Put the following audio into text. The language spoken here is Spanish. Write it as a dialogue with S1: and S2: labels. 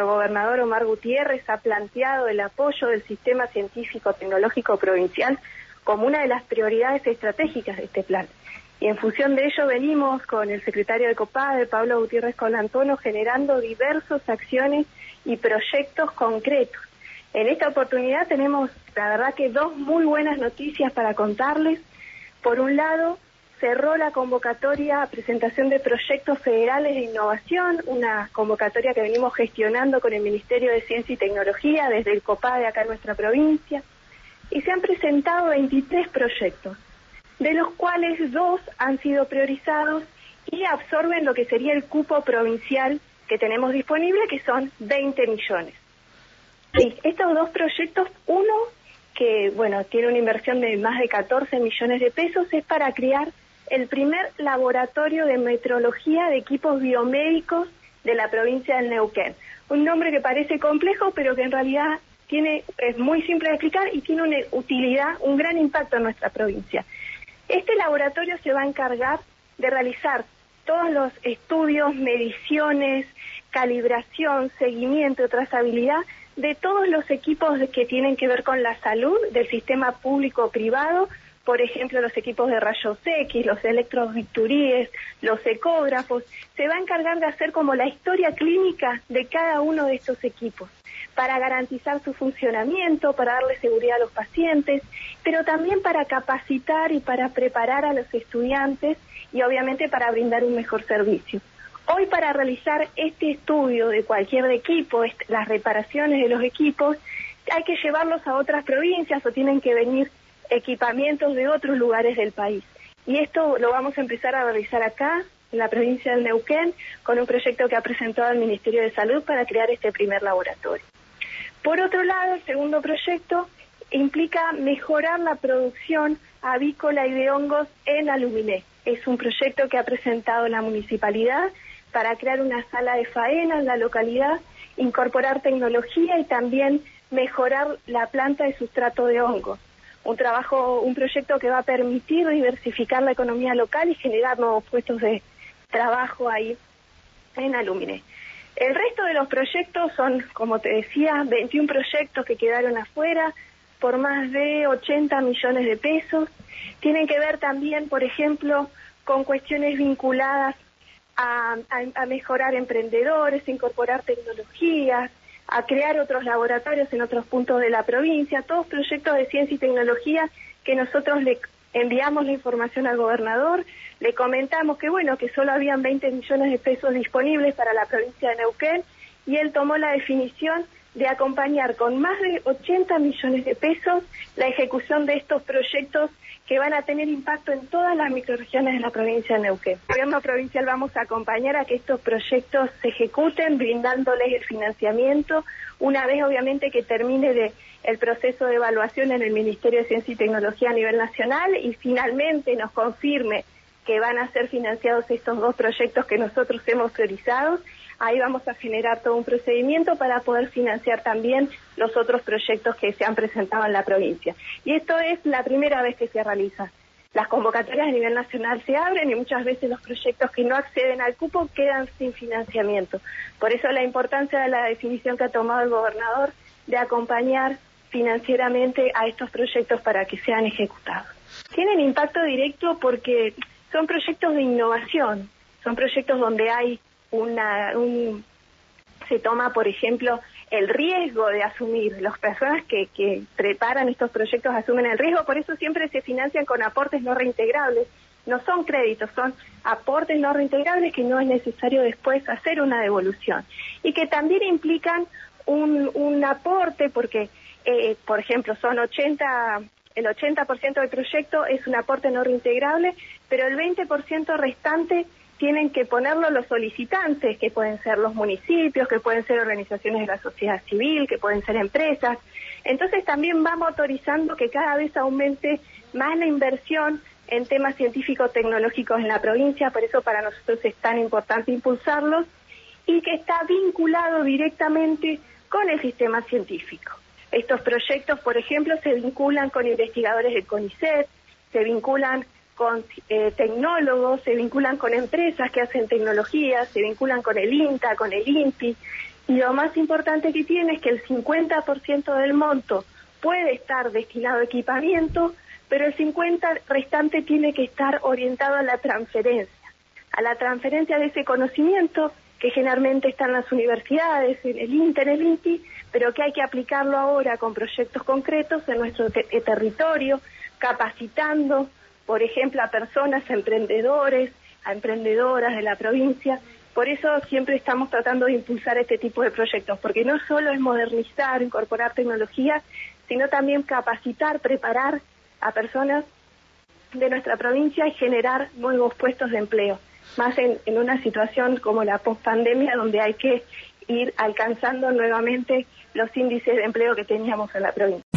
S1: nuestro gobernador Omar Gutiérrez ha planteado el apoyo del sistema científico-tecnológico provincial como una de las prioridades estratégicas de este plan. Y en función de ello venimos con el secretario de COPADE, Pablo Gutiérrez Colantono, generando diversas acciones y proyectos concretos. En esta oportunidad tenemos, la verdad que dos muy buenas noticias para contarles. Por un lado, cerró la convocatoria a presentación de proyectos federales de innovación, una convocatoria que venimos gestionando con el Ministerio de Ciencia y Tecnología desde el COPADE acá en nuestra provincia. Y se han presentado 23 proyectos de los cuales dos han sido priorizados y absorben lo que sería el cupo provincial que tenemos disponible, que son 20 millones. Sí, estos dos proyectos, uno que bueno tiene una inversión de más de 14 millones de pesos, es para crear el primer laboratorio de metrología de equipos biomédicos de la provincia del Neuquén. Un nombre que parece complejo, pero que en realidad tiene es muy simple de explicar y tiene una utilidad, un gran impacto en nuestra provincia. Este laboratorio se va a encargar de realizar todos los estudios, mediciones, calibración, seguimiento, trazabilidad de todos los equipos que tienen que ver con la salud del sistema público-privado, por ejemplo, los equipos de rayos X, los electrobisturíes, los ecógrafos, se va a encargar de hacer como la historia clínica de cada uno de estos equipos para garantizar su funcionamiento, para darle seguridad a los pacientes, pero también para capacitar y para preparar a los estudiantes y obviamente para brindar un mejor servicio. Hoy para realizar este estudio de cualquier equipo, las reparaciones de los equipos, hay que llevarlos a otras provincias o tienen que venir equipamientos de otros lugares del país. Y esto lo vamos a empezar a realizar acá, en la provincia del Neuquén, con un proyecto que ha presentado el Ministerio de Salud para crear este primer laboratorio. Por otro lado, el segundo proyecto implica mejorar la producción avícola y de hongos en Aluminé. Es un proyecto que ha presentado la municipalidad para crear una sala de faena en la localidad, incorporar tecnología y también mejorar la planta de sustrato de hongos. Un trabajo, un proyecto que va a permitir diversificar la economía local y generar nuevos puestos de trabajo ahí en Aluminé. El resto de los proyectos son, como te decía, 21 proyectos que quedaron afuera por más de 80 millones de pesos. Tienen que ver también, por ejemplo, con cuestiones vinculadas a, mejorar emprendedores, a incorporar tecnologías, a crear otros laboratorios en otros puntos de la provincia, todos proyectos de ciencia y tecnología que nosotros le enviamos la información al gobernador, le comentamos que bueno, que solo habían 20 millones de pesos disponibles para la provincia de Neuquén y él tomó la definición de acompañar con más de 80 millones de pesos la ejecución de estos proyectos que van a tener impacto en todas las microregiones de la provincia de Neuquén. El gobierno provincial vamos a acompañar a que estos proyectos se ejecuten brindándoles el financiamiento una vez obviamente que termine el proceso de evaluación en el Ministerio de Ciencia y Tecnología a nivel nacional y finalmente nos confirme que van a ser financiados estos dos proyectos que nosotros hemos priorizado, ahí vamos a generar todo un procedimiento para poder financiar también los otros proyectos que se han presentado en la provincia. Y esto es la primera vez que se realiza. Las convocatorias a nivel nacional se abren y muchas veces los proyectos que no acceden al cupo quedan sin financiamiento. Por eso la importancia de la definición que ha tomado el gobernador de acompañar financieramente a estos proyectos para que sean ejecutados. Tienen impacto directo porque son proyectos de innovación, son proyectos donde hay una, un, se toma, por ejemplo, el riesgo de asumir. Las personas que, que preparan estos proyectos asumen el riesgo, por eso siempre se financian con aportes no reintegrables. No son créditos, son aportes no reintegrables que no es necesario después hacer una devolución. Y que también implican un, un aporte, porque, eh, por ejemplo, son 80 el 80% del proyecto es un aporte no reintegrable, pero el 20% restante tienen que ponerlo los solicitantes, que pueden ser los municipios, que pueden ser organizaciones de la sociedad civil, que pueden ser empresas. Entonces también vamos autorizando que cada vez aumente más la inversión en temas científicos tecnológicos en la provincia, por eso para nosotros es tan importante impulsarlos y que está vinculado directamente con el sistema científico. Estos proyectos, por ejemplo, se vinculan con investigadores del CONICET, se vinculan con eh, tecnólogos, se vinculan con empresas que hacen tecnología, se vinculan con el INTA, con el INPI, Y lo más importante que tiene es que el 50% del monto puede estar destinado a equipamiento, pero el 50% restante tiene que estar orientado a la transferencia, a la transferencia de ese conocimiento que generalmente está en las universidades, en el INTE, en el INTI, pero que hay que aplicarlo ahora con proyectos concretos en nuestro eh, territorio, capacitando, por ejemplo, a personas, a emprendedores, a emprendedoras de la provincia. Por eso siempre estamos tratando de impulsar este tipo de proyectos, porque no solo es modernizar, incorporar tecnología, sino también capacitar, preparar a personas de nuestra provincia y generar nuevos puestos de empleo más en, una situación como la post-pandemia, donde hay que ir alcanzando nuevamente los índices de empleo que teníamos en la provincia.